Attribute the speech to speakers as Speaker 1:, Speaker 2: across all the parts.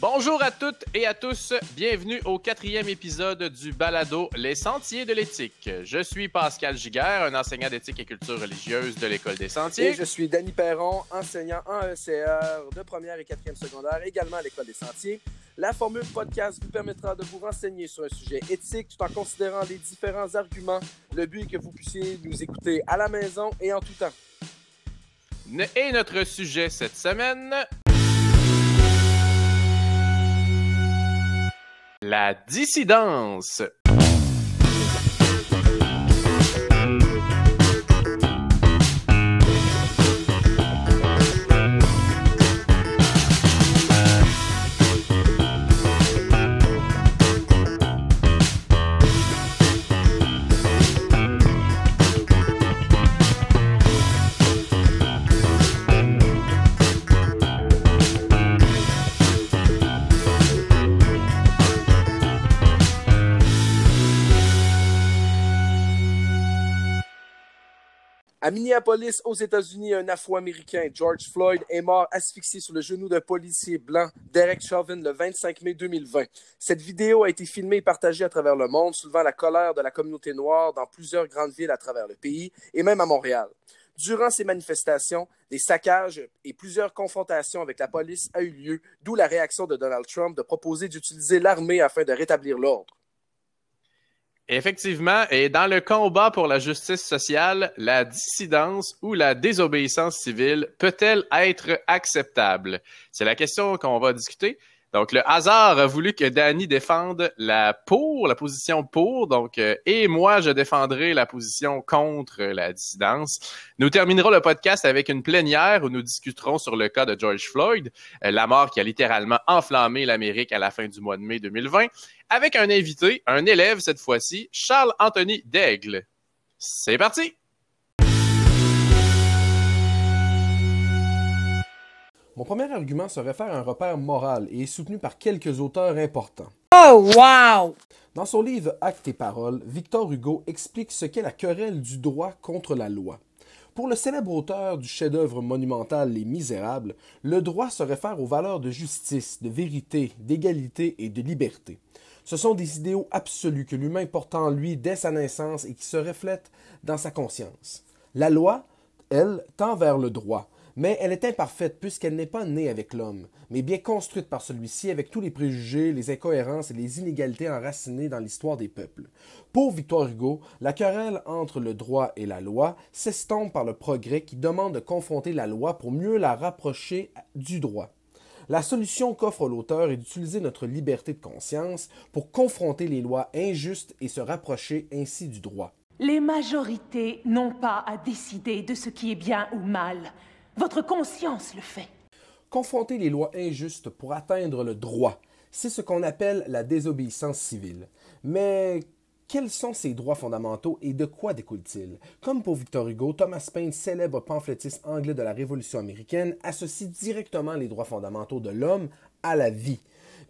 Speaker 1: Bonjour à toutes et à tous, bienvenue au quatrième épisode du balado Les Sentiers de l'éthique. Je suis Pascal Giguère, un enseignant d'éthique et culture religieuse de l'École des Sentiers.
Speaker 2: Et je suis Danny Perron, enseignant en ECR de première et quatrième secondaire, également à l'École des Sentiers. La formule podcast vous permettra de vous renseigner sur un sujet éthique tout en considérant les différents arguments. Le but est que vous puissiez nous écouter à la maison et en tout temps.
Speaker 1: Et notre sujet cette semaine, La dissidence.
Speaker 2: À Minneapolis, aux États-Unis, un Afro-Américain, George Floyd, est mort asphyxié sur le genou d'un policier blanc, Derek Chauvin, le 25 mai 2020. Cette vidéo a été filmée et partagée à travers le monde, soulevant la colère de la communauté noire dans plusieurs grandes villes à travers le pays et même à Montréal. Durant ces manifestations, des saccages et plusieurs confrontations avec la police a eu lieu, d'où la réaction de Donald Trump de proposer d'utiliser l'armée afin de rétablir l'ordre.
Speaker 1: Effectivement, et dans le combat pour la justice sociale, la dissidence ou la désobéissance civile peut-elle être acceptable? C'est la question qu'on va discuter. Donc, le hasard a voulu que Danny défende la pour, la position pour, donc, euh, et moi, je défendrai la position contre la dissidence. Nous terminerons le podcast avec une plénière où nous discuterons sur le cas de George Floyd, euh, la mort qui a littéralement enflammé l'Amérique à la fin du mois de mai 2020, avec un invité, un élève cette fois-ci, Charles-Anthony Daigle. C'est parti!
Speaker 2: Mon premier argument se réfère à un repère moral et est soutenu par quelques auteurs importants.
Speaker 3: Oh, wow!
Speaker 2: Dans son livre Actes et paroles, Victor Hugo explique ce qu'est la querelle du droit contre la loi. Pour le célèbre auteur du chef-d'œuvre monumental Les Misérables, le droit se réfère aux valeurs de justice, de vérité, d'égalité et de liberté. Ce sont des idéaux absolus que l'humain porte en lui dès sa naissance et qui se reflètent dans sa conscience. La loi, elle, tend vers le droit, mais elle est imparfaite puisqu'elle n'est pas née avec l'homme, mais bien construite par celui-ci avec tous les préjugés, les incohérences et les inégalités enracinées dans l'histoire des peuples. Pour Victor Hugo, la querelle entre le droit et la loi s'estompe par le progrès qui demande de confronter la loi pour mieux la rapprocher du droit. La solution qu'offre l'auteur est d'utiliser notre liberté de conscience pour confronter les lois injustes et se rapprocher ainsi du droit.
Speaker 3: Les majorités n'ont pas à décider de ce qui est bien ou mal. Votre conscience le fait.
Speaker 2: Confronter les lois injustes pour atteindre le droit, c'est ce qu'on appelle la désobéissance civile. Mais quels sont ces droits fondamentaux et de quoi découlent-ils? Comme pour Victor Hugo, Thomas Paine, célèbre pamphlétiste anglais de la Révolution américaine, associe directement les droits fondamentaux de l'homme à la vie.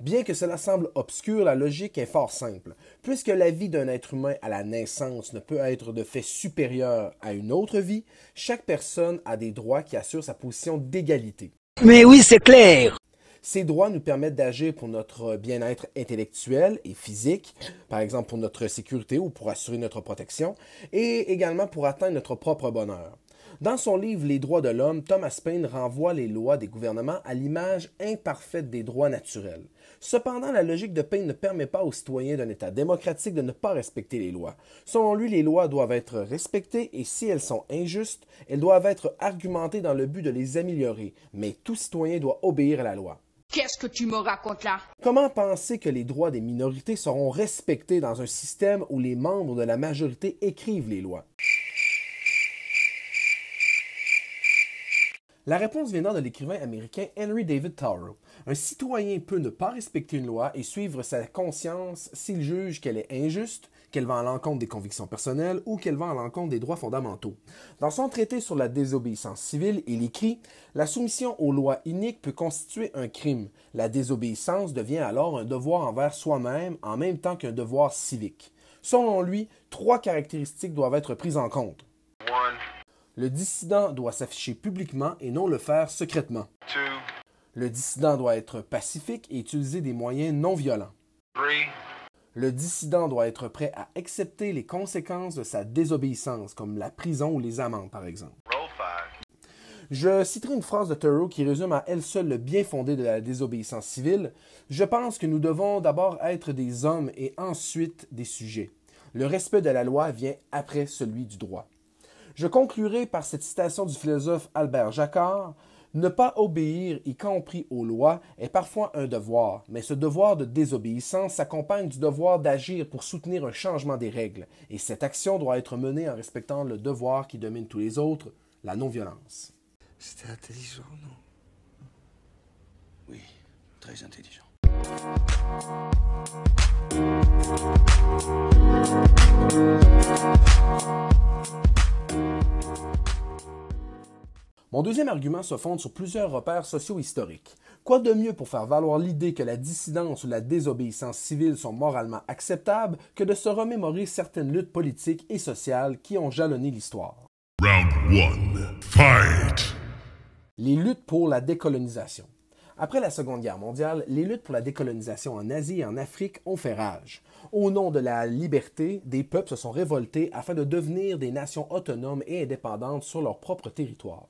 Speaker 2: Bien que cela semble obscur, la logique est fort simple. Puisque la vie d'un être humain à la naissance ne peut être de fait supérieur à une autre vie, chaque personne a des droits qui assurent sa position d'égalité.
Speaker 4: Mais oui, c'est clair.
Speaker 2: Ces droits nous permettent d'agir pour notre bien-être intellectuel et physique, par exemple pour notre sécurité ou pour assurer notre protection, et également pour atteindre notre propre bonheur. Dans son livre Les droits de l'homme, Thomas Paine renvoie les lois des gouvernements à l'image imparfaite des droits naturels. Cependant, la logique de Paine ne permet pas aux citoyens d'un État démocratique de ne pas respecter les lois. Selon lui, les lois doivent être respectées et si elles sont injustes, elles doivent être argumentées dans le but de les améliorer, mais tout citoyen doit obéir à la loi.
Speaker 5: Qu'est-ce que tu me racontes là?
Speaker 2: Comment penser que les droits des minorités seront respectés dans un système où les membres de la majorité écrivent les lois? La réponse venant de l'écrivain américain Henry David Thoreau. Un citoyen peut ne pas respecter une loi et suivre sa conscience s'il juge qu'elle est injuste, qu'elle va à l'encontre des convictions personnelles ou qu'elle va à l'encontre des droits fondamentaux. Dans son traité sur la désobéissance civile, il écrit La soumission aux lois iniques peut constituer un crime. La désobéissance devient alors un devoir envers soi-même en même temps qu'un devoir civique. Selon lui, trois caractéristiques doivent être prises en compte. Le dissident doit s'afficher publiquement et non le faire secrètement. Le dissident doit être pacifique et utiliser des moyens non violents. Le dissident doit être prêt à accepter les conséquences de sa désobéissance, comme la prison ou les amendes, par exemple. Je citerai une phrase de Thoreau qui résume à elle seule le bien fondé de la désobéissance civile. Je pense que nous devons d'abord être des hommes et ensuite des sujets. Le respect de la loi vient après celui du droit. Je conclurai par cette citation du philosophe Albert Jacquard. Ne pas obéir, y compris aux lois, est parfois un devoir, mais ce devoir de désobéissance s'accompagne du devoir d'agir pour soutenir un changement des règles, et cette action doit être menée en respectant le devoir qui domine tous les autres, la non-violence.
Speaker 4: C'était intelligent, non?
Speaker 6: Oui, très intelligent.
Speaker 2: Mon deuxième argument se fonde sur plusieurs repères socio-historiques. Quoi de mieux pour faire valoir l'idée que la dissidence ou la désobéissance civile sont moralement acceptables que de se remémorer certaines luttes politiques et sociales qui ont jalonné l'histoire?
Speaker 7: Round 1. Fight!
Speaker 2: Les luttes pour la décolonisation. Après la Seconde Guerre mondiale, les luttes pour la décolonisation en Asie et en Afrique ont fait rage. Au nom de la liberté, des peuples se sont révoltés afin de devenir des nations autonomes et indépendantes sur leur propre territoire.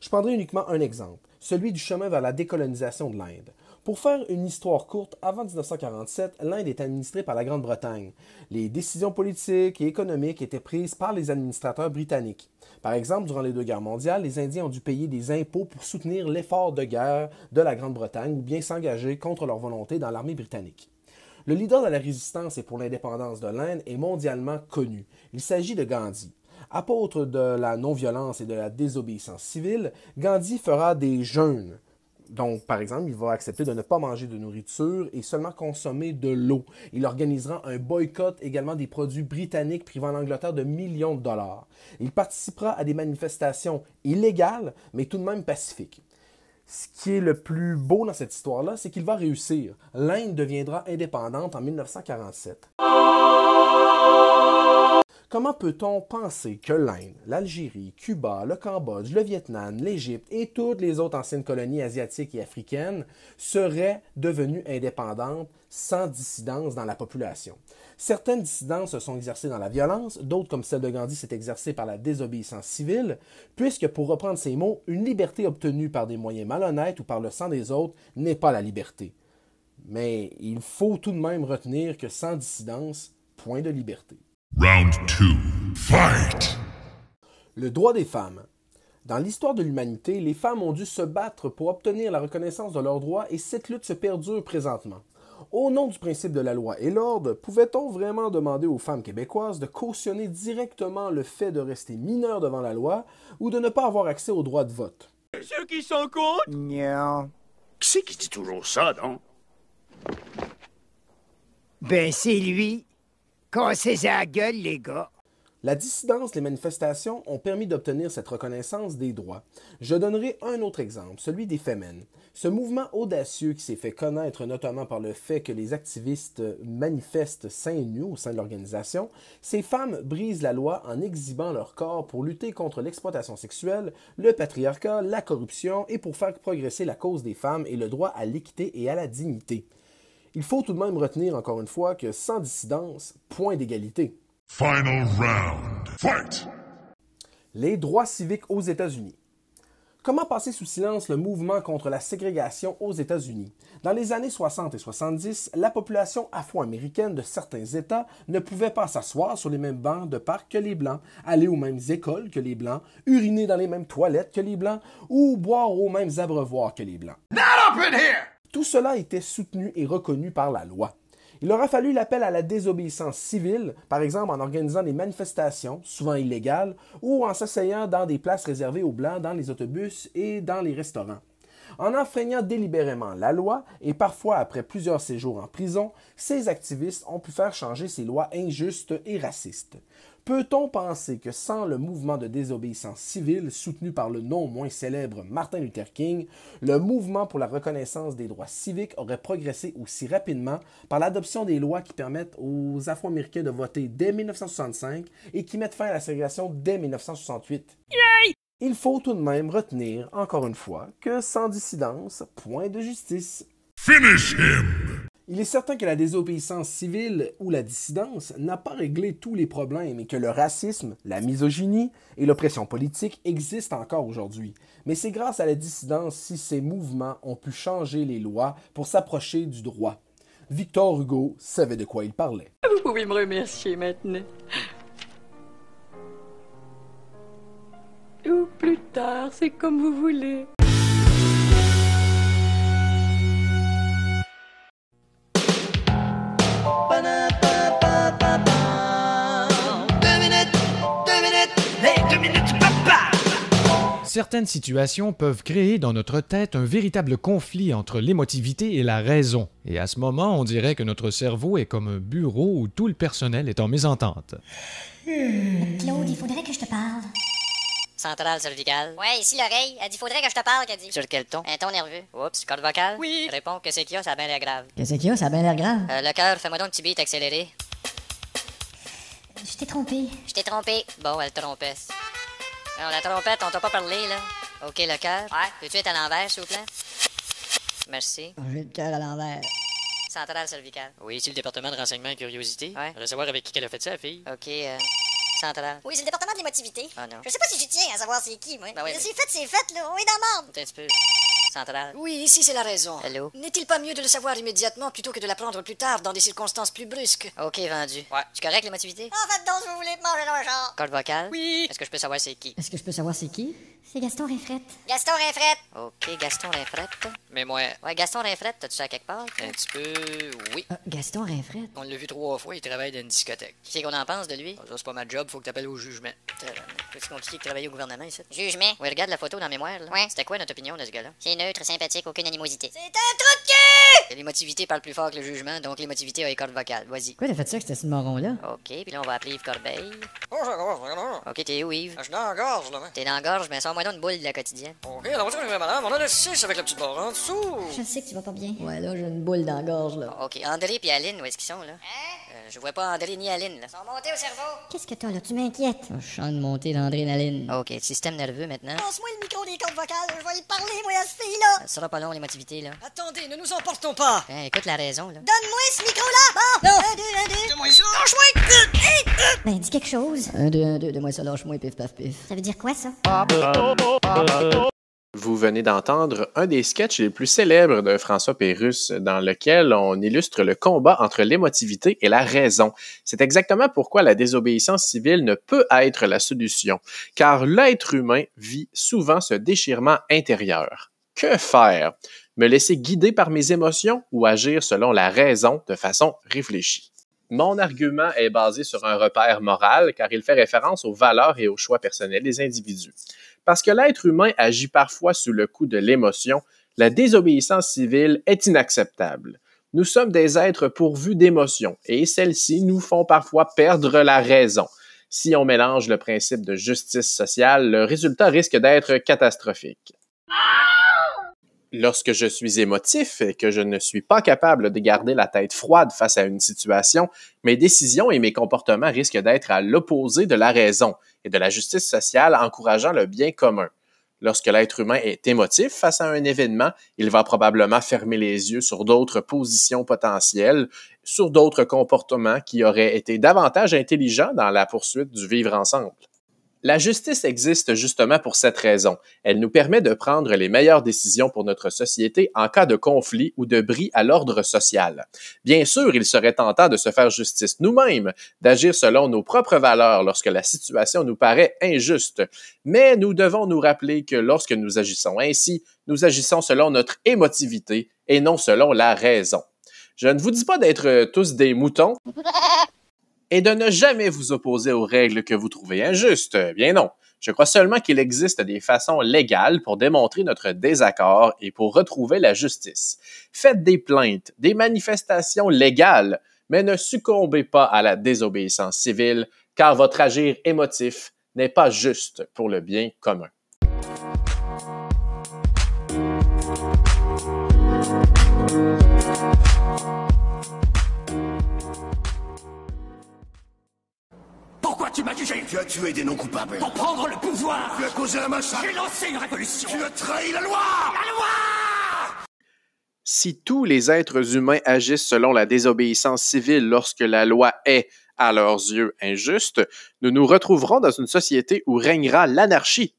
Speaker 2: Je prendrai uniquement un exemple, celui du chemin vers la décolonisation de l'Inde. Pour faire une histoire courte, avant 1947, l'Inde est administrée par la Grande-Bretagne. Les décisions politiques et économiques étaient prises par les administrateurs britanniques. Par exemple, durant les deux guerres mondiales, les Indiens ont dû payer des impôts pour soutenir l'effort de guerre de la Grande-Bretagne ou bien s'engager contre leur volonté dans l'armée britannique. Le leader de la résistance et pour l'indépendance de l'Inde est mondialement connu. Il s'agit de Gandhi. Apôtre de la non-violence et de la désobéissance civile, Gandhi fera des jeûnes donc, par exemple, il va accepter de ne pas manger de nourriture et seulement consommer de l'eau. Il organisera un boycott également des produits britanniques privant l'Angleterre de millions de dollars. Il participera à des manifestations illégales, mais tout de même pacifiques. Ce qui est le plus beau dans cette histoire-là, c'est qu'il va réussir. L'Inde deviendra indépendante en 1947. Comment peut-on penser que l'Inde, l'Algérie, Cuba, le Cambodge, le Vietnam, l'Égypte et toutes les autres anciennes colonies asiatiques et africaines seraient devenues indépendantes sans dissidence dans la population? Certaines dissidences se sont exercées dans la violence, d'autres, comme celle de Gandhi, s'est exercée par la désobéissance civile, puisque, pour reprendre ces mots, une liberté obtenue par des moyens malhonnêtes ou par le sang des autres n'est pas la liberté. Mais il faut tout de même retenir que sans dissidence, point de liberté.
Speaker 7: Round 2. Fight!
Speaker 2: Le droit des femmes. Dans l'histoire de l'humanité, les femmes ont dû se battre pour obtenir la reconnaissance de leurs droits et cette lutte se perdure présentement. Au nom du principe de la loi et l'ordre, pouvait-on vraiment demander aux femmes québécoises de cautionner directement le fait de rester mineures devant la loi ou de ne pas avoir accès au droit de vote?
Speaker 8: Ceux qui sont contre?
Speaker 4: Non.
Speaker 6: Qui c'est qui dit toujours ça, donc?
Speaker 4: Ben, c'est lui. Cassez la gueule, les gars.
Speaker 2: La dissidence, les manifestations ont permis d'obtenir cette reconnaissance des droits. Je donnerai un autre exemple, celui des Femmes. Ce mouvement audacieux qui s'est fait connaître notamment par le fait que les activistes manifestent seins nus au sein de l'organisation, ces femmes brisent la loi en exhibant leur corps pour lutter contre l'exploitation sexuelle, le patriarcat, la corruption et pour faire progresser la cause des femmes et le droit à l'équité et à la dignité. Il faut tout de même retenir encore une fois que sans dissidence, point d'égalité.
Speaker 7: Final round. Fight!
Speaker 2: Les droits civiques aux États-Unis. Comment passer sous silence le mouvement contre la ségrégation aux États-Unis? Dans les années 60 et 70, la population afro-américaine de certains États ne pouvait pas s'asseoir sur les mêmes bancs de parc que les Blancs, aller aux mêmes écoles que les Blancs, uriner dans les mêmes toilettes que les Blancs ou boire aux mêmes abreuvoirs que les Blancs. Tout cela était soutenu et reconnu par la loi. Il aura fallu l'appel à la désobéissance civile, par exemple en organisant des manifestations, souvent illégales, ou en s'asseyant dans des places réservées aux Blancs dans les autobus et dans les restaurants. En enfreignant délibérément la loi, et parfois après plusieurs séjours en prison, ces activistes ont pu faire changer ces lois injustes et racistes. Peut-on penser que sans le mouvement de désobéissance civile soutenu par le non moins célèbre Martin Luther King, le mouvement pour la reconnaissance des droits civiques aurait progressé aussi rapidement par l'adoption des lois qui permettent aux Afro-Américains de voter dès 1965 et qui mettent fin à la ségrégation dès 1968? Il faut tout de même retenir, encore une fois, que sans dissidence, point de justice.
Speaker 7: Finish him!
Speaker 2: Il est certain que la désobéissance civile ou la dissidence n'a pas réglé tous les problèmes et que le racisme, la misogynie et l'oppression politique existent encore aujourd'hui. Mais c'est grâce à la dissidence si ces mouvements ont pu changer les lois pour s'approcher du droit. Victor Hugo savait de quoi il parlait.
Speaker 8: Vous pouvez me remercier maintenant. Ou plus tard, c'est comme vous voulez.
Speaker 9: Certaines situations peuvent créer dans notre tête un véritable conflit entre l'émotivité et la raison. Et à ce moment, on dirait que notre cerveau est comme un bureau où tout le personnel est en mésentente.
Speaker 10: Claude, il faudrait que je te parle.
Speaker 11: Centrale cervicale.
Speaker 10: Ouais, ici l'oreille. Elle dit faudrait que je te parle, qu'elle dit.
Speaker 11: Sur quel ton?
Speaker 10: Un ton nerveux.
Speaker 11: Oups, corde vocale?
Speaker 8: Oui.
Speaker 11: Réponds que c'est qu'il y a, ça a bien l'air grave.
Speaker 4: Qu'est-ce qu'il y a? Ça a bien l'air grave.
Speaker 11: Euh, le cœur, fais-moi donc un petit beat accéléré.
Speaker 10: Je t'ai trompé.
Speaker 11: Je t'ai trompé. Bon, elle trompesse. Non, la trompette, on t'a pas parlé, là. OK, le cœur. Ouais. Peux-tu être à l'envers, s'il vous plaît? Merci.
Speaker 4: J'ai le cœur à l'envers.
Speaker 11: Centrale cervicale.
Speaker 12: Oui, c'est le département de renseignement et curiosité.
Speaker 11: Ouais.
Speaker 12: Savoir avec qui qu'elle a fait ça, la fille.
Speaker 11: OK, euh,
Speaker 10: Oui, c'est le département de l'émotivité.
Speaker 11: Ah non.
Speaker 10: Je sais pas si j'y tiens à savoir c'est qui, moi.
Speaker 11: Ben oui, mais-
Speaker 10: C'est fait, c'est fait, là. On est dans la merde.
Speaker 11: Centrale.
Speaker 13: Oui, ici c'est la raison.
Speaker 11: Hello?
Speaker 13: N'est-il pas mieux de le savoir immédiatement plutôt que de l'apprendre plus tard dans des circonstances plus brusques?
Speaker 11: OK, vendu. Ouais. Tu correct, l'émotivité?
Speaker 10: En fait, donc, vous voulez manger dans le genre.
Speaker 11: Corde vocale?
Speaker 8: Oui.
Speaker 11: Est-ce que je peux savoir c'est qui?
Speaker 4: Est-ce que je peux savoir c'est qui?
Speaker 10: C'est Gaston Rinfrette. Gaston Rinfrette.
Speaker 11: OK, Gaston Rinfrette.
Speaker 12: Mais moi,
Speaker 11: Ouais, Gaston Rinfrette, t'as-tu ça quelque part?
Speaker 12: un petit peu. Oui.
Speaker 4: Ah, Gaston Rinfrette.
Speaker 12: On l'a vu trois fois, il travaille dans une discothèque.
Speaker 11: Qu'est-ce qu'on en pense de lui?
Speaker 12: Ça, c'est pas ma job, faut que t'appelles au jugement.
Speaker 11: C'est compliqué de travailler au gouvernement ici.
Speaker 10: Jugement.
Speaker 11: Oui, regarde la photo dans mémoire, là.
Speaker 10: Ouais.
Speaker 11: C'était quoi notre opinion de ce gars-là?
Speaker 10: C'est neutre, sympathique, aucune animosité.
Speaker 11: C'est un trou de cul! Et L'émotivité parle plus fort que le jugement, donc l'émotivité a les cordes vocales. Vas-y.
Speaker 4: Pourquoi t'as fait ça avec ce marron-là?
Speaker 11: OK, puis là, on va appeler Yves Corbeil.
Speaker 13: Oh, je gorge,
Speaker 11: OK, t'es où, Yves?
Speaker 13: Je suis dans la gorge, là.
Speaker 11: T'es dans la gorge, mais sors-moi donc une boule de la quotidienne.
Speaker 13: Ok, alors ça, madame, on a le 6 avec la petite barre en dessous.
Speaker 10: Je sais que tu vas pas bien.
Speaker 4: Ouais, là, j'ai une boule dans la gorge, là.
Speaker 11: OK, André puis Aline, où est-ce qu'ils sont, là?
Speaker 10: Hein?
Speaker 11: Euh, je vois pas André ni Aline, là.
Speaker 10: Ils sont montés au cerveau. Qu'est-ce que t'as, là? Tu m'inquiètes.
Speaker 4: Je sens une montée d'adrénaline.
Speaker 11: OK, système nerveux maintenant.
Speaker 10: Passe-moi le micro des cordes vocales. Je vais y parler, moi, à cette
Speaker 11: Ça sera pas long, l'émotivité, là.
Speaker 13: Attendez, ne nous emportons pas.
Speaker 11: Hein, écoute la raison, là.
Speaker 10: Donne-moi ce micro-là. Bon. Un, deux, un, deux.
Speaker 13: Donne-moi ça.
Speaker 10: Lâche-moi. Ben, dis quelque chose.
Speaker 4: Un, deux, un, deux, de moi ça lâche-moi, pif, paf, pif.
Speaker 10: Ça veut dire quoi, ça?
Speaker 1: Vous venez d'entendre un des sketchs les plus célèbres de François Pérusse, dans lequel on illustre le combat entre l'émotivité et la raison. C'est exactement pourquoi la désobéissance civile ne peut être la solution, car l'être humain vit souvent ce déchirement intérieur. Que faire? Me laisser guider par mes émotions ou agir selon la raison de façon réfléchie? Mon argument est basé sur un repère moral car il fait référence aux valeurs et aux choix personnels des individus. Parce que l'être humain agit parfois sous le coup de l'émotion, la désobéissance civile est inacceptable. Nous sommes des êtres pourvus d'émotions et celles-ci nous font parfois perdre la raison. Si on mélange le principe de justice sociale, le résultat risque d'être catastrophique. Lorsque je suis émotif et que je ne suis pas capable de garder la tête froide face à une situation, mes décisions et mes comportements risquent d'être à l'opposé de la raison et de la justice sociale encourageant le bien commun. Lorsque l'être humain est émotif face à un événement, il va probablement fermer les yeux sur d'autres positions potentielles, sur d'autres comportements qui auraient été davantage intelligents dans la poursuite du vivre ensemble. La justice existe justement pour cette raison. Elle nous permet de prendre les meilleures décisions pour notre société en cas de conflit ou de bris à l'ordre social. Bien sûr, il serait tentant de se faire justice nous-mêmes, d'agir selon nos propres valeurs lorsque la situation nous paraît injuste, mais nous devons nous rappeler que lorsque nous agissons ainsi, nous agissons selon notre émotivité et non selon la raison. Je ne vous dis pas d'être tous des moutons, et de ne jamais vous opposer aux règles que vous trouvez injustes. Bien non. Je crois seulement qu'il existe des façons légales pour démontrer notre désaccord et pour retrouver la justice. Faites des plaintes, des manifestations légales, mais ne succombez pas à la désobéissance civile, car votre agir émotif n'est pas juste pour le bien commun.
Speaker 6: Tu m'as jugé Tu as tué des non-coupables.
Speaker 14: Pour prendre le pouvoir
Speaker 6: Tu as causé un massacre.
Speaker 14: J'ai lancé une révolution
Speaker 6: Tu as trahi la loi
Speaker 14: La loi
Speaker 1: Si tous les êtres humains agissent selon la désobéissance civile lorsque la loi est, à leurs yeux, injuste, nous nous retrouverons dans une société où régnera l'anarchie.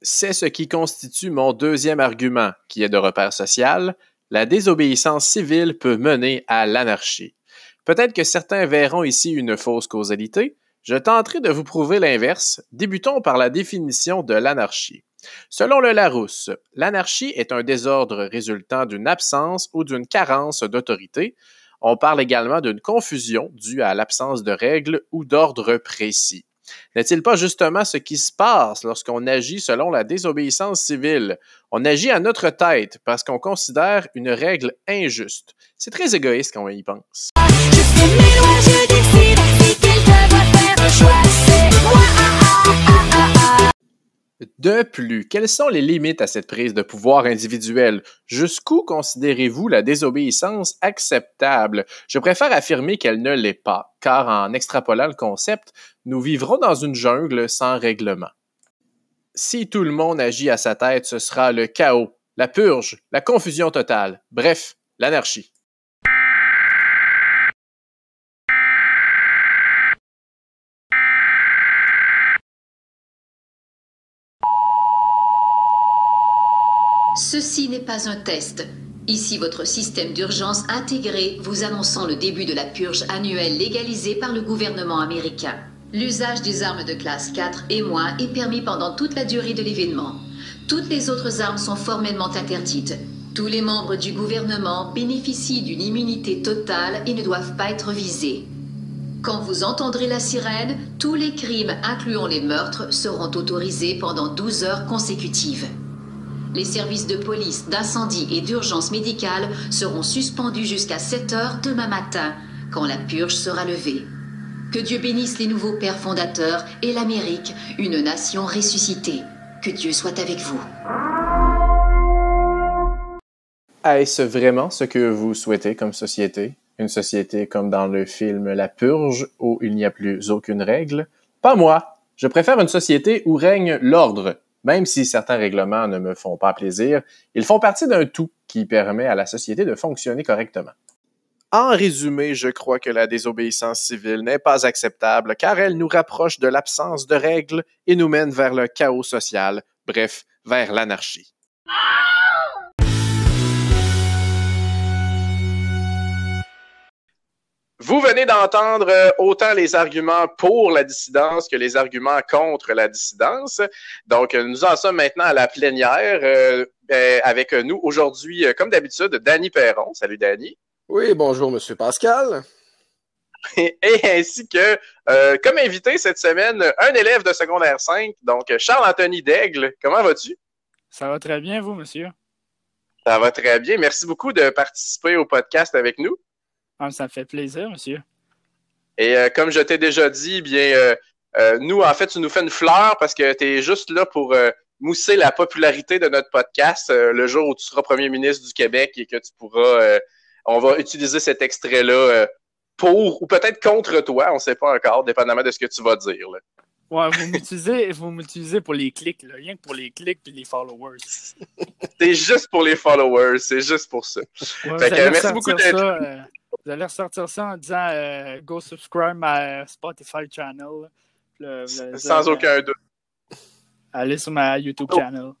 Speaker 1: C'est ce qui constitue mon deuxième argument, qui est de repère social. La désobéissance civile peut mener à l'anarchie. Peut-être que certains verront ici une fausse causalité. Je tenterai de vous prouver l'inverse. Débutons par la définition de l'anarchie. Selon le Larousse, l'anarchie est un désordre résultant d'une absence ou d'une carence d'autorité. On parle également d'une confusion due à l'absence de règles ou d'ordre précis. N'est-il pas justement ce qui se passe lorsqu'on agit selon la désobéissance civile? On agit à notre tête parce qu'on considère une règle injuste. C'est très égoïste quand on y pense. De plus, quelles sont les limites à cette prise de pouvoir individuelle? Jusqu'où considérez-vous la désobéissance acceptable? Je préfère affirmer qu'elle ne l'est pas, car en extrapolant le concept, nous vivrons dans une jungle sans règlement. Si tout le monde agit à sa tête, ce sera le chaos, la purge, la confusion totale, bref, l'anarchie.
Speaker 15: Ceci n'est pas un test. Ici votre système d'urgence intégré vous annonçant le début de la purge annuelle légalisée par le gouvernement américain. L'usage des armes de classe 4 et moins est permis pendant toute la durée de l'événement. Toutes les autres armes sont formellement interdites. Tous les membres du gouvernement bénéficient d'une immunité totale et ne doivent pas être visés. Quand vous entendrez la sirène, tous les crimes, incluant les meurtres, seront autorisés pendant 12 heures consécutives. Les services de police, d'incendie et d'urgence médicale seront suspendus jusqu'à 7 heures demain matin, quand la purge sera levée. Que Dieu bénisse les nouveaux pères fondateurs et l'Amérique, une nation ressuscitée. Que Dieu soit avec vous.
Speaker 1: Est-ce vraiment ce que vous souhaitez comme société? Une société comme dans le film La Purge, où il n'y a plus aucune règle? Pas moi. Je préfère une société où règne l'ordre. Même si certains règlements ne me font pas plaisir, ils font partie d'un tout qui permet à la société de fonctionner correctement. En résumé, je crois que la désobéissance civile n'est pas acceptable car elle nous rapproche de l'absence de règles et nous mène vers le chaos social, bref, vers l'anarchie. Vous venez d'entendre euh, autant les arguments pour la dissidence que les arguments contre la dissidence. Donc, euh, nous en sommes maintenant à la plénière euh, ben, avec nous aujourd'hui, comme d'habitude, Danny Perron. Salut Danny.
Speaker 2: Oui, bonjour Monsieur Pascal.
Speaker 1: Et, ainsi que, euh, comme invité cette semaine, un élève de secondaire 5, donc Charles-Anthony Daigle. Comment vas-tu?
Speaker 16: Ça va très bien, vous, monsieur?
Speaker 1: Ça va très bien. Merci beaucoup de participer au podcast avec nous.
Speaker 16: Ah, ça me fait plaisir, monsieur.
Speaker 1: Et euh, comme je t'ai déjà dit, bien, euh, euh, nous, en fait, tu nous fais une fleur parce que tu es juste là pour mousser la popularité de notre podcast le jour où tu seras premier ministre du Québec et que tu pourras. on va utiliser cet extrait-là pour ou peut-être contre toi, on ne sait pas encore, dépendamment de ce que tu vas dire. là.
Speaker 16: Ouais, vous m'utilisez, vous m'utilisez pour les clics, là, rien que pour les clics et les followers.
Speaker 1: C'est juste pour les followers, c'est juste pour ça.
Speaker 16: Ouais,
Speaker 1: Fait
Speaker 16: vous
Speaker 1: que,
Speaker 16: allez
Speaker 1: merci beaucoup d'être.
Speaker 16: Euh, vous allez ressortir ça en disant euh, go subscribe ma Spotify channel.
Speaker 1: Sans
Speaker 16: euh,
Speaker 1: aucun doute.
Speaker 16: Allez sur ma YouTube
Speaker 1: Oh.
Speaker 16: channel.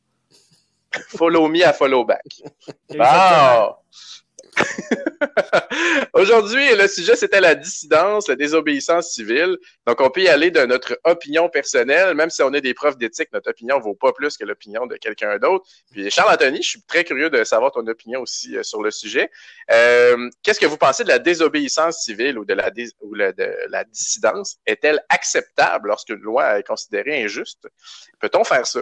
Speaker 1: Follow me à follow back. Wow! Aujourd'hui, le sujet, c'était la dissidence, la désobéissance civile. Donc, on peut y aller de notre opinion personnelle, même si on est des profs d'éthique, notre opinion vaut pas plus que l'opinion de quelqu'un d'autre. Puis, Charles-Anthony, je suis très curieux de savoir ton opinion aussi euh, sur le sujet. Euh, Qu'est-ce que vous pensez de la désobéissance civile ou de la, ou de la dissidence? Est-elle acceptable lorsqu'une loi est considérée injuste? Peut-on faire ça?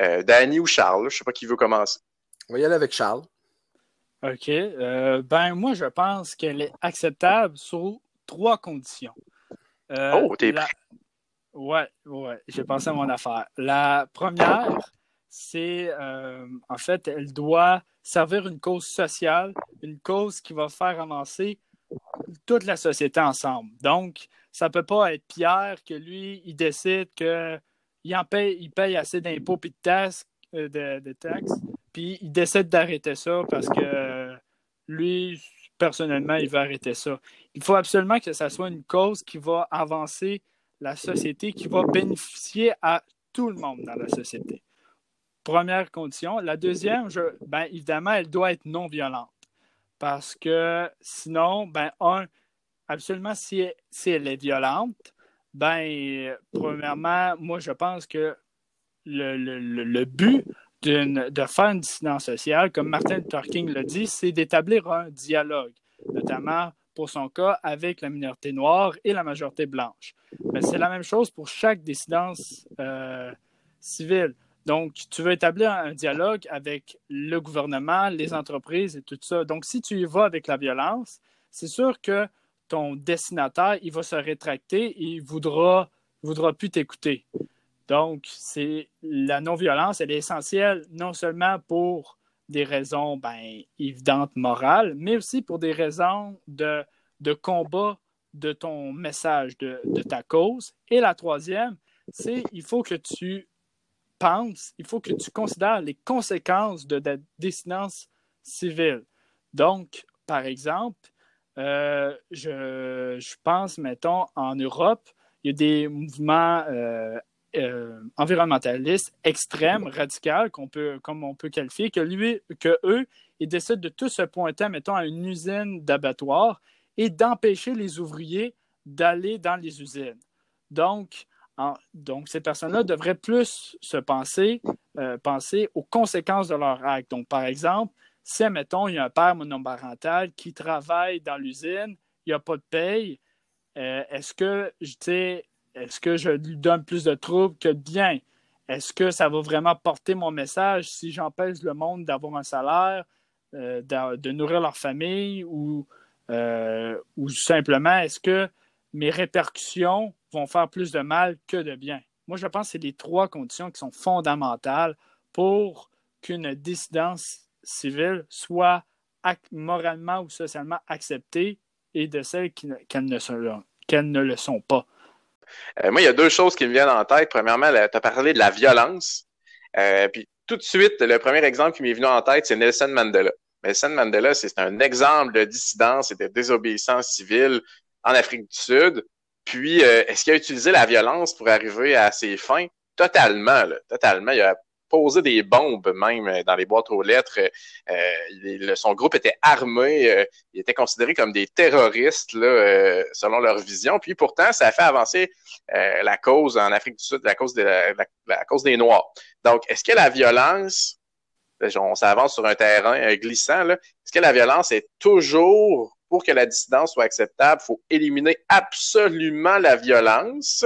Speaker 1: Euh, Danny ou Charles, je sais pas qui veut commencer.
Speaker 2: On va y aller avec Charles.
Speaker 16: OK. Euh, ben, moi, je pense qu'elle est acceptable sous trois conditions. Euh,
Speaker 1: Oh, t'es
Speaker 16: la- Ouais, ouais, j'ai pensé à mon affaire. La première, c'est, euh, en fait, elle doit servir une cause sociale, une cause qui va faire avancer toute la société ensemble. Donc, ça ne peut pas être Pierre que lui, il décide qu'il en paye, il paye assez d'impôts et de taxes, de, de taxes, puis il décide d'arrêter ça parce que lui, personnellement, il veut arrêter ça. Il faut absolument que ça soit une cause qui va avancer la société, qui va bénéficier à tout le monde dans la société. Première condition. La deuxième, je, ben, évidemment, elle doit être non violente. Parce que sinon, ben, un, absolument, si, si elle est violente, ben, premièrement, moi, je pense que le, le, le but de faire une dissidence sociale, comme Martin Luther King l'a dit, c'est d'établir un dialogue, notamment pour son cas avec la minorité noire et la majorité blanche. Mais c'est la même chose pour chaque dissidence euh, civile. Donc, tu veux établir un dialogue avec le gouvernement, les entreprises et tout ça. Donc, si tu y vas avec la violence, c'est sûr que ton destinataire, il va se rétracter et il voudra, voudra plus t'écouter. Donc, c'est la non-violence, elle est essentielle non seulement pour des raisons ben, évidentes morales, mais aussi pour des raisons de, combat de ton message, de, ta cause. Et la troisième, c'est il faut que tu penses, il faut que tu considères les conséquences de ta dissidence civile. Donc, par exemple, euh, je, je, pense, mettons, en Europe, il y a des mouvements euh, euh, environnementalistes extrêmes, radicaux, qu'on peut, comme on peut qualifier, que, lui, que eux, ils décident de tous se pointer, mettons, à une usine d'abattoir et d'empêcher les ouvriers d'aller dans les usines. Donc, en, donc ces personnes-là devraient plus se penser, euh, penser aux conséquences de leur acte. Donc, par exemple, si, mettons, il y a un père monoparental qui travaille dans l'usine, il n'y a pas de paye, euh, est-ce que, je sais, est-ce que je lui donne plus de troubles que de bien? Est-ce que ça va vraiment porter mon message si j'empêche le monde d'avoir un salaire, euh, de, nourrir leur famille ou, euh, ou simplement est-ce que mes répercussions vont faire plus de mal que de bien? Moi, je pense que c'est les trois conditions qui sont fondamentales pour qu'une dissidence civile soit moralement ou socialement acceptée et de celles qu'elles ne le sont pas.
Speaker 1: Euh, moi, il y a deux choses qui me viennent en tête. Premièrement, tu as parlé de la violence. Euh, puis tout de suite, le premier exemple qui m'est venu en tête, c'est Nelson Mandela. Nelson Mandela, c'est un exemple de dissidence et de désobéissance civile en Afrique du Sud. Puis, euh, est-ce qu'il a utilisé la violence pour arriver à ses fins? Totalement, là, totalement. Poser des bombes même euh, dans les boîtes aux lettres. Euh, son groupe était armé, euh, il était considéré comme des terroristes là, euh, selon leur vision. Puis pourtant, ça a fait avancer euh, la cause en Afrique du Sud, la cause, la, la, cause des Noirs. Donc, est-ce que la violence, on s'avance sur un terrain glissant, est-ce que la violence est toujours pour que la dissidence soit acceptable, il faut éliminer absolument la violence?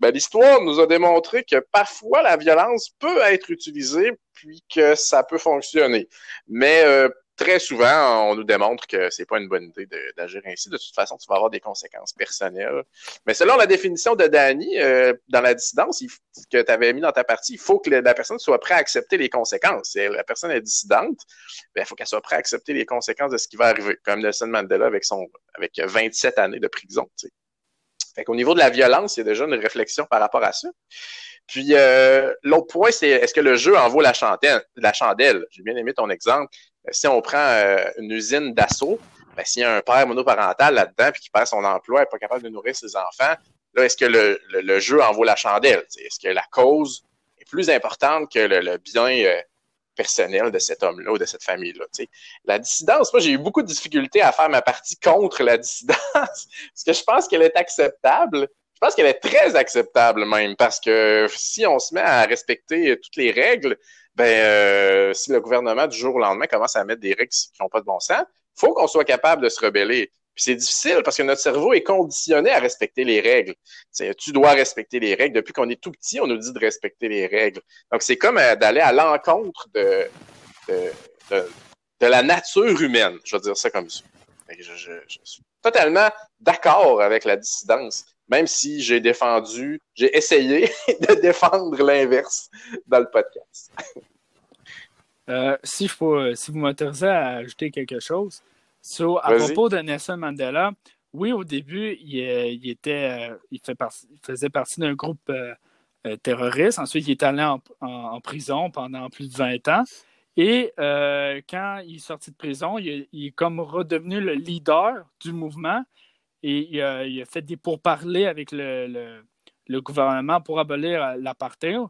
Speaker 1: Ben, l'histoire nous a démontré que parfois la violence peut être utilisée puis que ça peut fonctionner. Mais euh, très souvent, on nous démontre que c'est pas une bonne idée d'agir ainsi. De toute façon, tu vas avoir des conséquences personnelles. Mais selon la définition de Danny, euh, dans la dissidence il, que tu avais mis dans ta partie, il faut que la personne soit prête à accepter les conséquences. Si la personne est dissidente, ben, il faut qu'elle soit prête à accepter les conséquences de ce qui va arriver. Comme Nelson Mandela avec son avec 27 années de prison. Fait qu'au niveau de la violence, il y a déjà une réflexion par rapport à ça. Puis euh, l'autre point, c'est est-ce que le jeu en vaut la chandelle? La chandelle? J'ai bien aimé ton exemple. Si on prend euh, une usine d'assaut, ben, s'il y a un père monoparental là-dedans puis qui perd son emploi et pas capable de nourrir ses enfants, là, est-ce que le, jeu en vaut la chandelle? Est-ce que la cause est plus importante que le, le bien euh, personnel de cet homme-là ou de cette famille-là. La dissidence, moi, j'ai eu beaucoup de difficultés à faire ma partie contre la dissidence, parce que je pense qu'elle est acceptable. Je pense qu'elle est très acceptable même, parce que si on se met à respecter toutes les règles, ben euh, si le gouvernement du jour au lendemain commence à mettre des règles qui n'ont pas de bon sens, faut qu'on soit capable de se rebeller. C'est difficile parce que notre cerveau est conditionné à respecter les règles. Tu dois respecter les règles. Depuis qu'on est tout petit, on nous dit de respecter les règles. Donc c'est comme euh, d'aller à l'encontre de, la nature humaine. Je vais dire ça comme ça. Je, suis totalement d'accord avec la dissidence, même si j'ai défendu, j'ai essayé de défendre l'inverse dans le podcast.
Speaker 16: Euh, si, peux, si vous m'autorisez à ajouter quelque chose, So, à propos de Nelson Mandela, oui, au début, il, euh, il était, euh, il, fait par- il faisait partie d'un groupe euh, terroriste. Ensuite, il est allé en, en- en prison pendant plus de 20 ans. Et euh, quand il est sorti de prison, il, est- il est comme redevenu le leader du mouvement et il a, il a fait des pourparlers avec le, le- le gouvernement pour abolir l'apartheid.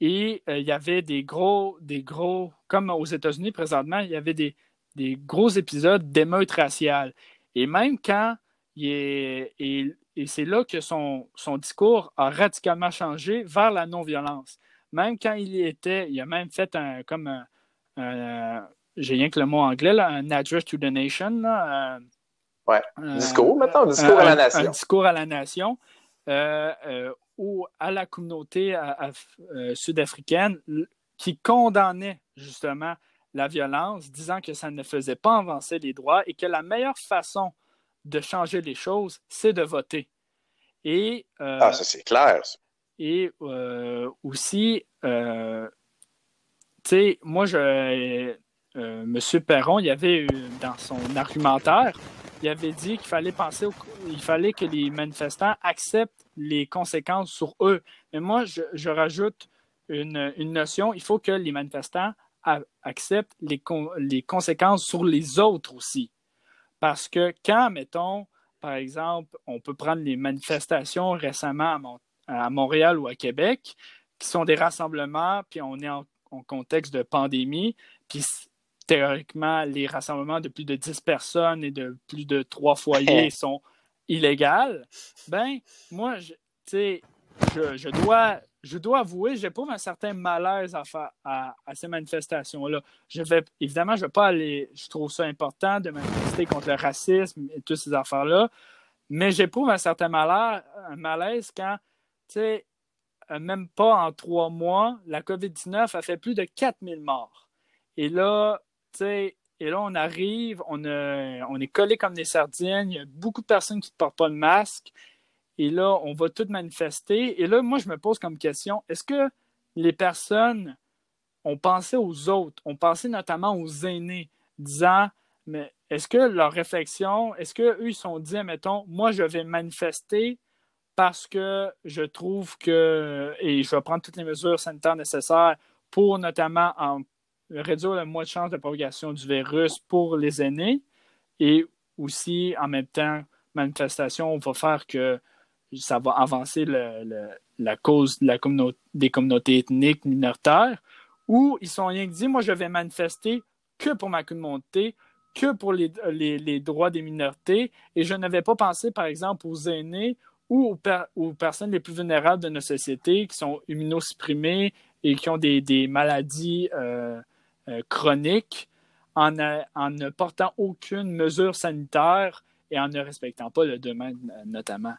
Speaker 16: Et euh, il y avait des gros, des gros, comme aux États-Unis présentement, il y avait des, des gros épisodes d'émeutes raciales. Et même quand il est, et, et c'est là que son, son discours a radicalement changé vers la non-violence. Même quand il y était, il a même fait un, comme un, un- j'ai rien que le mot anglais, là, un address to the nation. là, un-
Speaker 1: Ouais.
Speaker 16: un-
Speaker 1: Discours, maintenant, discours à la nation.
Speaker 16: Un discours à la nation euh, euh, ou à la communauté euh, af- euh, sud-africaine qui condamnait justement la violence, disant que ça ne faisait pas avancer les droits et que la meilleure façon de changer les choses, c'est de voter. Et, euh,
Speaker 1: Ah, ça, c'est clair.
Speaker 16: et euh, aussi, euh, tu sais, moi, je, M. Perron, il y avait dans son argumentaire, il avait dit qu'il fallait penser, au- il fallait que les manifestants acceptent les conséquences sur eux. Mais moi, je, je rajoute une, une notion, il faut que les manifestants a- acceptent les, con- les conséquences sur les autres aussi. Parce que quand, mettons, par exemple, on peut prendre les manifestations récemment à, Mon- à Montréal ou à Québec, qui sont des rassemblements, puis on est en, en contexte de pandémie, puis théoriquement, les rassemblements de plus de 10 personnes et de plus de trois foyers sont illégaux, ben, moi, je, tu sais, je, je dois, je dois avouer, j'éprouve un certain malaise à, fa- à, à ces manifestations-là. Je vais, évidemment, je vais pas aller, je trouve ça important de manifester contre le racisme et toutes ces affaires-là, mais j'éprouve un certain malaise, un malaise quand, tu sais, euh, même pas en trois mois, la COVID-19 a fait plus de 4000 morts. Et là, tu sais, et là, on arrive, on, a- on est collé comme des sardines, il y a beaucoup de personnes qui ne portent pas de masque. Et là, on va toutes manifester. Et là, moi, je me pose comme question, est-ce que les personnes ont pensé aux autres, ont pensé notamment aux aînés, disant, mais est-ce que leur réflexion, est-ce qu'eux, ils se sont dit, mettons, moi, je vais manifester parce que je trouve que, et je vais prendre toutes les mesures sanitaires nécessaires pour notamment en- réduire le moins de chances de propagation du virus pour les aînés? Et aussi en même temps, manifestation va faire que ça va avancer la cause des communautés ethniques minoritaires où ils sont rien que dit, moi je vais manifester que pour ma communauté, que pour les, droits des minorités et je n'avais pas pensé par exemple aux aînés ou aux, per- aux personnes les plus vulnérables de nos sociétés qui sont immunosupprimées et qui ont des, maladies euh, euh, chroniques en, ne- en ne portant aucune mesure sanitaire et en ne respectant pas le domaine notamment.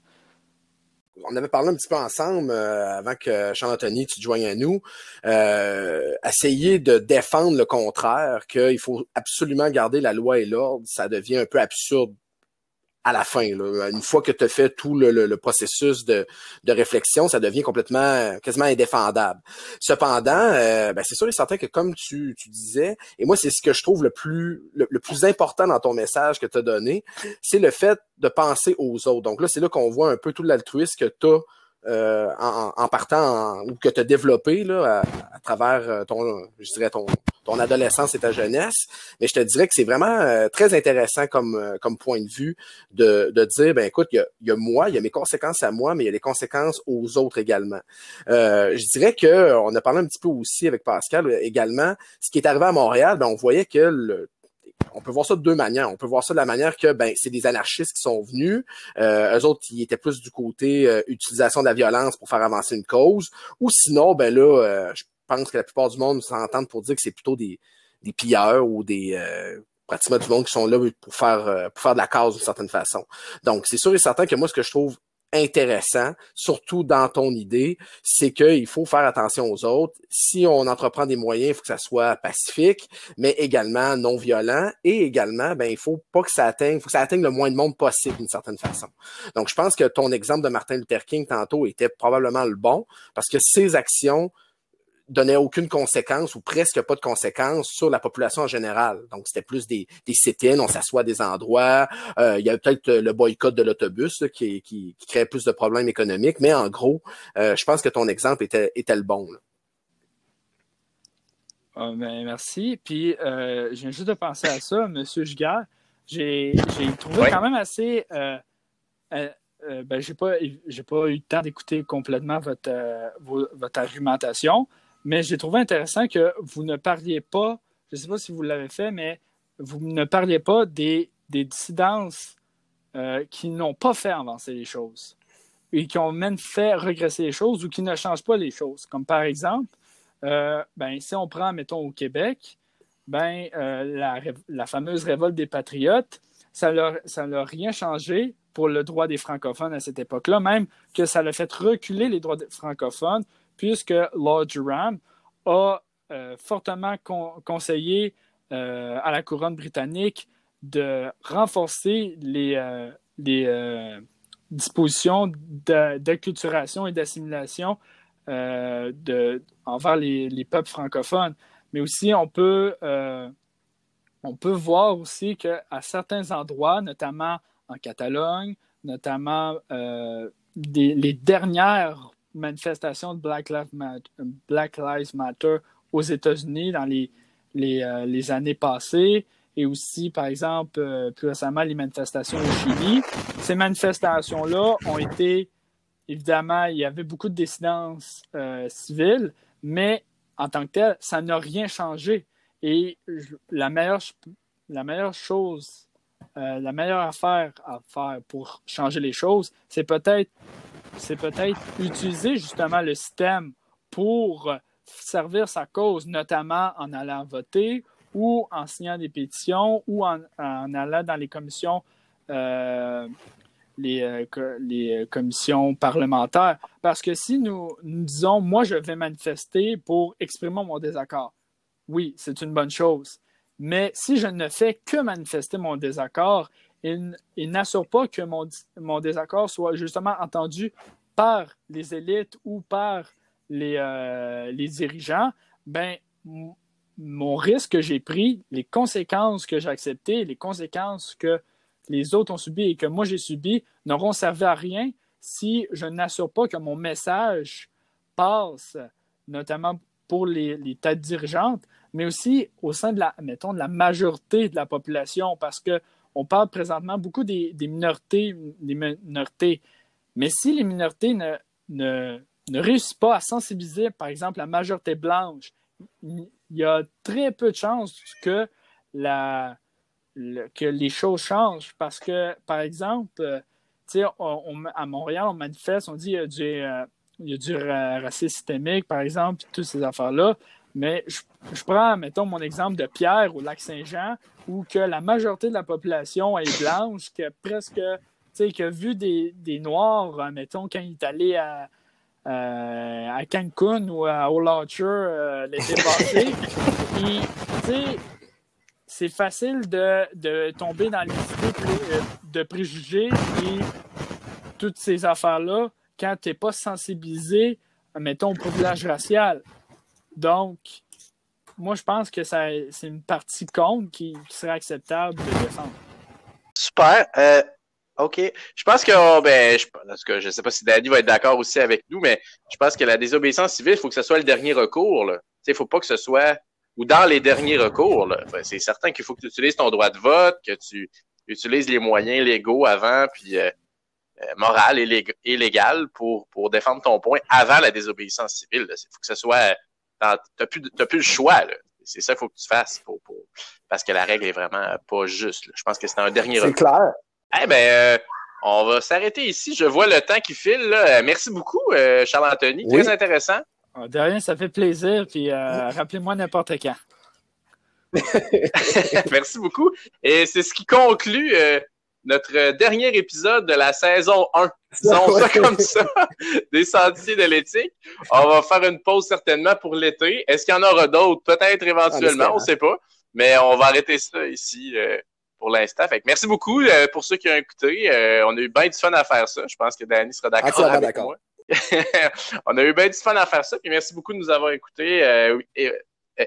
Speaker 2: On avait parlé un petit peu ensemble euh, avant que Jean-Anthony, tu te joignes à nous, euh, essayer de défendre le contraire, qu'il faut absolument garder la loi et l'ordre, ça devient un peu absurde à la fin. Une fois que tu as fait tout le, processus de, de réflexion, ça devient complètement, quasiment indéfendable. Cependant, euh, ben, c'est sûr et certain que comme tu, disais, et moi c'est ce que je trouve le plus, plus important dans ton message que tu as donné, c'est le fait de penser aux autres. Donc là, c'est là qu'on voit un peu tout l'altruisme que tu as euh, en, en partant en- ou que tu as développé là, à, à travers euh, ton, je dirais ton, ton adolescence et ta jeunesse. Mais je te dirais que c'est vraiment euh, très intéressant comme, euh, comme point de vue de, de dire, ben écoute, il y a, y a moi, il y a mes conséquences à moi, mais il y a les conséquences aux autres également. Euh, je dirais que on a parlé un petit peu aussi avec Pascal euh, également. Ce qui est arrivé à Montréal, ben, on voyait que le, on peut voir ça de deux manières. On peut voir ça de la manière que ben c'est des anarchistes qui sont venus. Euh, eux autres, ils étaient plus du côté euh, utilisation de la violence pour faire avancer une cause. Ou sinon, ben là, euh, je pense que la plupart du monde s'entendent pour dire que c'est plutôt des, des pilleurs ou des euh, pratiquement du monde qui sont là pour faire euh, pour faire de la cause d'une certaine façon. Donc, c'est sûr et certain que moi, ce que je trouve intéressant, surtout dans ton idée, c'est qu'il faut faire attention aux autres. Si on entreprend des moyens, il faut que ça soit pacifique, mais également non violent, et également, ben, il faut pas que ça atteigne, faut que ça atteigne le moins de monde possible d'une certaine façon. Donc, je pense que ton exemple de Martin Luther King tantôt était probablement le bon, parce que ses actions donnait aucune conséquence ou presque pas de conséquence sur la population en général. Donc, c'était plus des, des sit-ins, on s'assoit à des endroits. Euh, il y avait peut-être le boycott de l'autobus qui, qui, qui créait plus de problèmes économiques, mais en gros, euh, je pense que ton exemple était, était le bon.
Speaker 16: Ah, ben, merci. Puis, euh, je viens juste de penser à ça, M. Giguère. J'ai trouvé quand même assez. Euh, euh, euh, ben, j'ai pas, j'ai pas eu le temps d'écouter complètement votre, euh, votre argumentation, mais j'ai trouvé intéressant que vous ne parliez pas, je ne sais pas si vous l'avez fait, mais vous ne parliez pas des, dissidences euh, qui n'ont pas fait avancer les choses et qui ont même fait regresser les choses ou qui ne changent pas les choses. Comme par exemple, euh, ben, si on prend, mettons, au Québec, ben, euh, la, la, fameuse révolte des patriotes, ça n'a ça leur rien changé pour le droit des francophones à cette époque-là, même que ça a fait reculer les droits des francophones, puisque Lord Durham a euh, fortement con conseillé euh, à la couronne britannique de renforcer les, euh, dispositions d'acculturation et d'assimilation envers les, les, peuples francophones. Mais aussi, on peut, on peut voir aussi qu'à certains endroits, notamment en Catalogne, notamment les dernières manifestations de Black Lives Matter, aux États-Unis dans les, les, euh, années passées, et aussi, par exemple, euh, plus récemment, les manifestations au Chili. Ces manifestations-là ont été, évidemment, il y avait beaucoup de dissidence euh, civile, mais en tant que tel, ça n'a rien changé. Et la meilleure, la meilleure chose euh, la meilleure affaire à faire pour changer les choses, c'est peut-être c'est peut-être utiliser justement le système pour servir sa cause, notamment en allant voter ou en signant des pétitions ou en, allant dans les commissions euh, euh, les, commissions parlementaires. Parce que si nous disons, moi, je vais manifester pour exprimer mon désaccord, oui, c'est une bonne chose. Mais si je ne fais que manifester mon désaccord, il, n'assure pas que mon, mon, désaccord soit justement entendu par les élites ou par les, euh, les dirigeants. Ben, mon risque que j'ai pris, les conséquences que j'ai acceptées, les conséquences que les autres ont subies et que moi j'ai subies n'auront servi à rien si je n'assure pas que mon message passe, notamment pour les, les têtes dirigeantes, mais aussi au sein de la, mettons, de la majorité de la population, parce qu'on parle présentement beaucoup des, minorités. Mais si les minorités ne, réussissent pas à sensibiliser, par exemple, la majorité blanche, il y a très peu de chances que, les choses changent. Parce que, par exemple, on, on, à Montréal, on manifeste, on dit qu'il y a du, il y a du racisme systémique, par exemple, toutes ces affaires-là. Mais je, je, prends, mettons, mon exemple de Pierre au lac Saint-Jean, où que la majorité de la population est blanche, que presque, tu sais, qui a vu des, des Noirs, mettons, quand il est allé à, euh, à Cancun ou à Olatcher euh, l'été passé. Tu sais, c'est facile de, de, tomber dans les idées de préjugés et toutes ces affaires-là quand tu n'es pas sensibilisé, mettons, au privilège racial. Donc, moi, je pense que c'est une partie contre qui, qui, serait acceptable de défendre.
Speaker 1: Super. Euh, OK. Je pense que, oh, ben, je, je sais pas si Danny va être d'accord aussi avec nous, mais je pense que la désobéissance civile, il faut que ce soit le dernier recours. Il ne faut pas que ce soit, ou dans les derniers recours. C'est certain qu'il faut que tu utilises ton droit de vote, que tu utilises les moyens légaux avant, puis euh, moral et, et légal pour, pour défendre ton point avant la désobéissance civile. Il faut que ce soit tu n'as plus, plus le choix. C'est ça qu'il faut que tu fasses pour, pour, parce que la règle est vraiment pas juste. Là. Je pense que c'est un dernier
Speaker 2: C'est clair.
Speaker 1: Eh ben, euh, on va s'arrêter ici. Je vois le temps qui file. Là. Merci beaucoup, euh, Charles-Anthony.
Speaker 2: Oui.
Speaker 1: Très intéressant.
Speaker 16: Oh, de rien, ça fait plaisir. Puis euh, rappelez-moi n'importe quand.
Speaker 1: Merci beaucoup. Et c'est ce qui conclut euh, notre euh, dernier épisode de la saison 1. Disons ça comme ça, des sentiers de l'éthique. On va faire une pause certainement pour l'été. Est-ce qu'il y en aura d'autres? Peut-être éventuellement, on ne sait pas. Mais on va arrêter ça ici euh, pour l'instant. Fait que merci beaucoup euh, pour ceux qui ont écouté. On a eu bien du fun à faire ça. Je pense que Danny sera d'accord avec moi. on a eu bien du fun à faire ça. Puis merci beaucoup de nous avoir écoutés.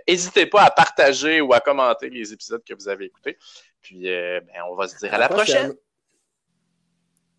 Speaker 1: N'hésitez pas à partager ou à commenter les épisodes que vous avez écoutés. Puis, euh, ben, on va se dire à la prochaine.